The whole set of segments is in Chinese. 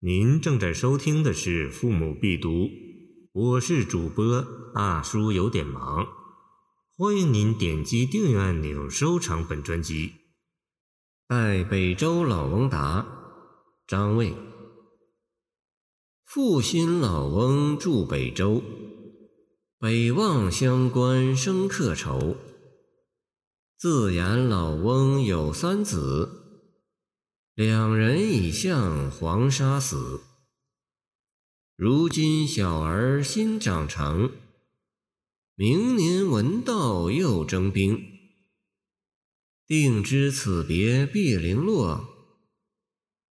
您正在收听的是《父母必读》，我是主播大叔，有点忙。欢迎您点击订阅按钮，收藏本专辑。代北周老翁答，张卫。父心老翁住北周，北望乡关生客愁。自言老翁有三子。两人已向黄沙死，如今小儿新长成，明年闻道又征兵。定知此别必零落，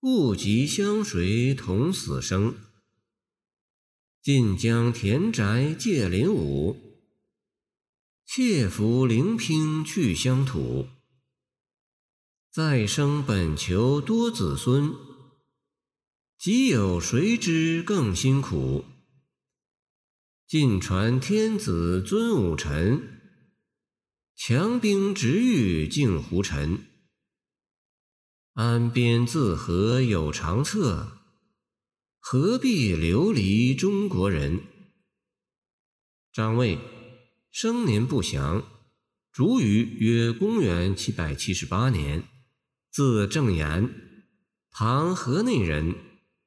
不及相随同死生。晋江田宅借林武，妾服灵拼去乡土。再生本求多子孙，即有谁知更辛苦？尽传天子尊武臣，强兵直欲尽胡尘。安边自和有长策，何必流离中国人？张卫，生年不详，卒于约公元七百七十八年。字正言，唐河内人，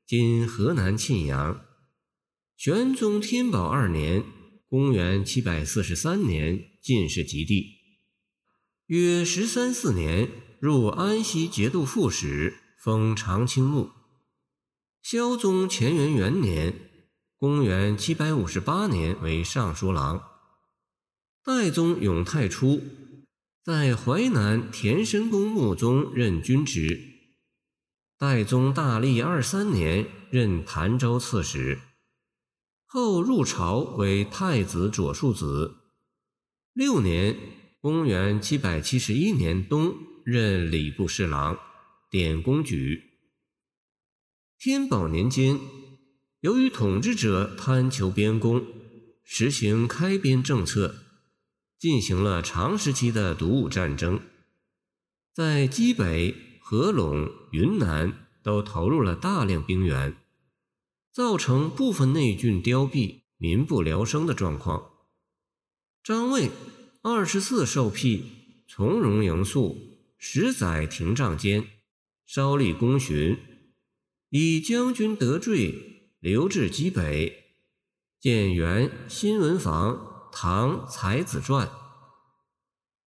今河南沁阳。玄宗天宝二年（公元743年）进士及第。约十三四年入安西节度副使，封长清牧。孝宗乾元元年（公元758年）为尚书郎。代宗永泰初。在淮南田申公墓中任军职，代宗大历二三年任潭州刺史，后入朝为太子左庶子。六年（公元771年）冬任礼部侍郎、典公举。天宝年间，由于统治者贪求边功，实行开边政策。进行了长时期的独武战争，在冀北、合陇、云南都投入了大量兵员，造成部分内郡凋敝、民不聊生的状况。张卫二十四受辟，从容迎宿，十载廷杖间，稍立功勋，以将军得罪，留至冀北，建元新闻房。《唐才子传》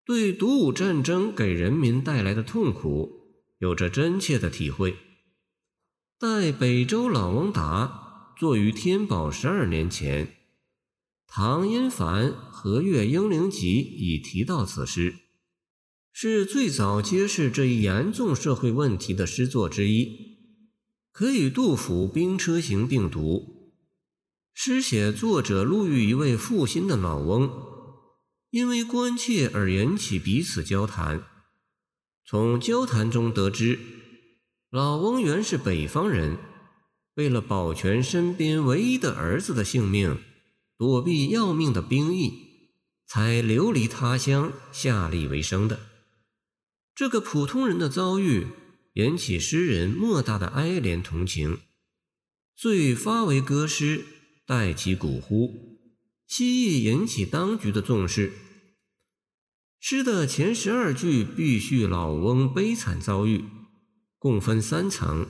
对独武战争给人民带来的痛苦有着真切的体会。待北周老翁达作于天宝十二年前，唐殷凡和《月英灵集》已提到此诗，是最早揭示这一严重社会问题的诗作之一，可与杜甫《兵车行》并读。诗写作者路遇一位负心的老翁，因为关切而引起彼此交谈。从交谈中得知，老翁原是北方人，为了保全身边唯一的儿子的性命，躲避要命的兵役，才流离他乡下力为生的。这个普通人的遭遇，引起诗人莫大的哀怜同情，遂发为歌诗。带其古呼，希意引起当局的重视。诗的前十二句必叙老翁悲惨遭遇，共分三层。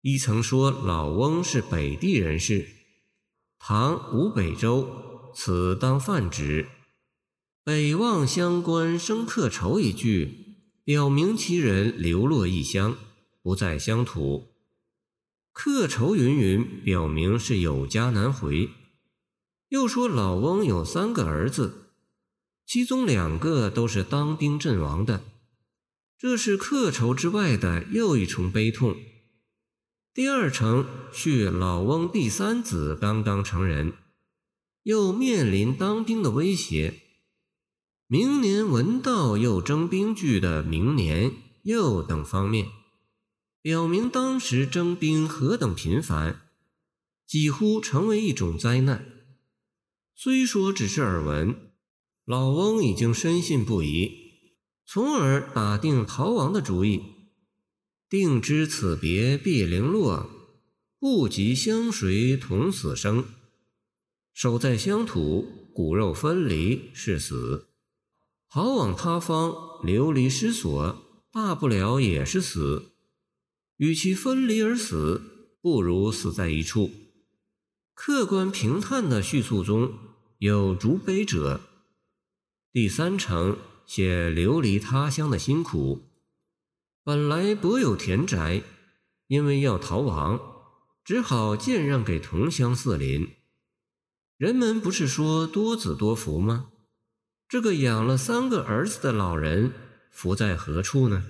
一层说老翁是北地人士，唐吴北周，此当泛指。北望乡关生客愁一句，表明其人流落异乡，不在乡土。客愁云云，表明是有家难回。又说老翁有三个儿子，其中两个都是当兵阵亡的，这是客愁之外的又一重悲痛。第二层叙老翁第三子刚刚成人，又面临当兵的威胁。明年文道又征兵句的“明年”又等方面。表明当时征兵何等频繁，几乎成为一种灾难。虽说只是耳闻，老翁已经深信不疑，从而打定逃亡的主意。定知此别必零落，不及相随同死生。守在乡土，骨肉分离是死；逃往他方，流离失所，大不了也是死。与其分离而死，不如死在一处。客观平淡的叙述中有逐悲者。第三层写流离他乡的辛苦。本来柏有田宅，因为要逃亡，只好荐让给同乡四邻。人们不是说多子多福吗？这个养了三个儿子的老人，福在何处呢？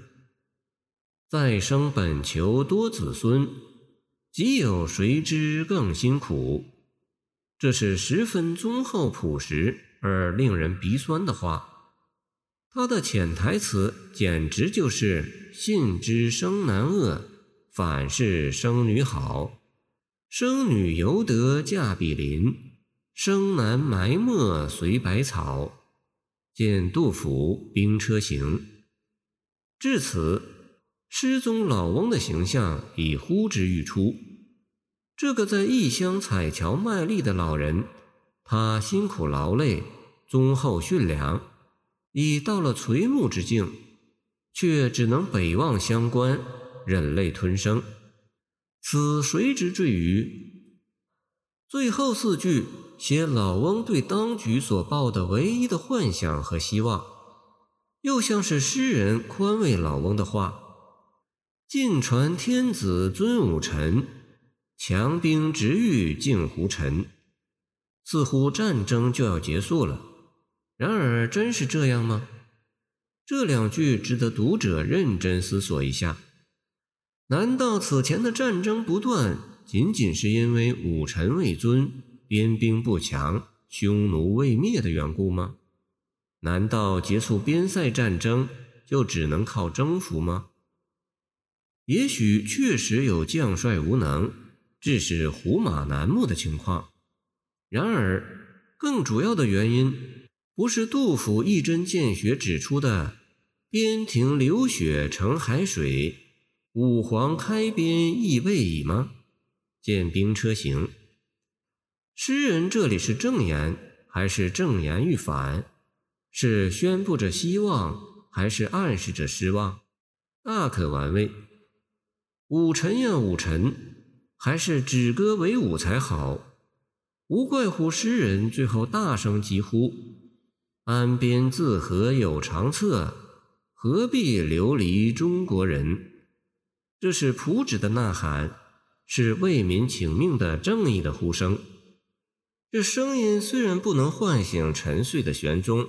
再生本求多子孙，即有谁知更辛苦？这是十分忠厚朴实而令人鼻酸的话。他的潜台词简直就是“信之生男恶，反是生女好。生女犹得嫁比邻，生男埋没随百草。”见杜甫《兵车行》。至此，失踪老翁的形象已呼之欲出。这个在异乡采樵卖力的老人，他辛苦劳累，忠厚驯良。已到了垂暮之境，却只能北望乡关，忍泪吞声。此谁之罪于？最后四句写老翁对当局所抱的唯一的幻想和希望，又像是诗人宽慰老翁的话：“晋传天子尊武臣，强兵直欲尽胡尘。”似乎战争就要结束了。然而，真是这样吗？这两句值得读者认真思索一下。难道此前的战争不断，仅仅是因为武臣未尊、边兵不强、匈奴未灭的缘故吗？难道结束边塞战争就只能靠征服吗？也许确实有将帅无能，致使胡马难牧的情况。然而，更主要的原因。不是杜甫一针见血指出的“边庭流血成海水，五皇开边亦未已”吗？见《兵车行》。诗人这里是正言还是正言欲反？是宣布着希望还是暗示着失望？大可玩味。武臣呀武臣，还是止戈为武才好。无怪乎诗人最后大声疾呼。安边自何有长策？何必流离中国人？这是朴旨的呐喊，是为民请命的正义的呼声。这声音虽然不能唤醒沉睡的玄宗，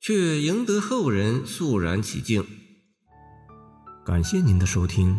却赢得后人肃然起敬。感谢您的收听，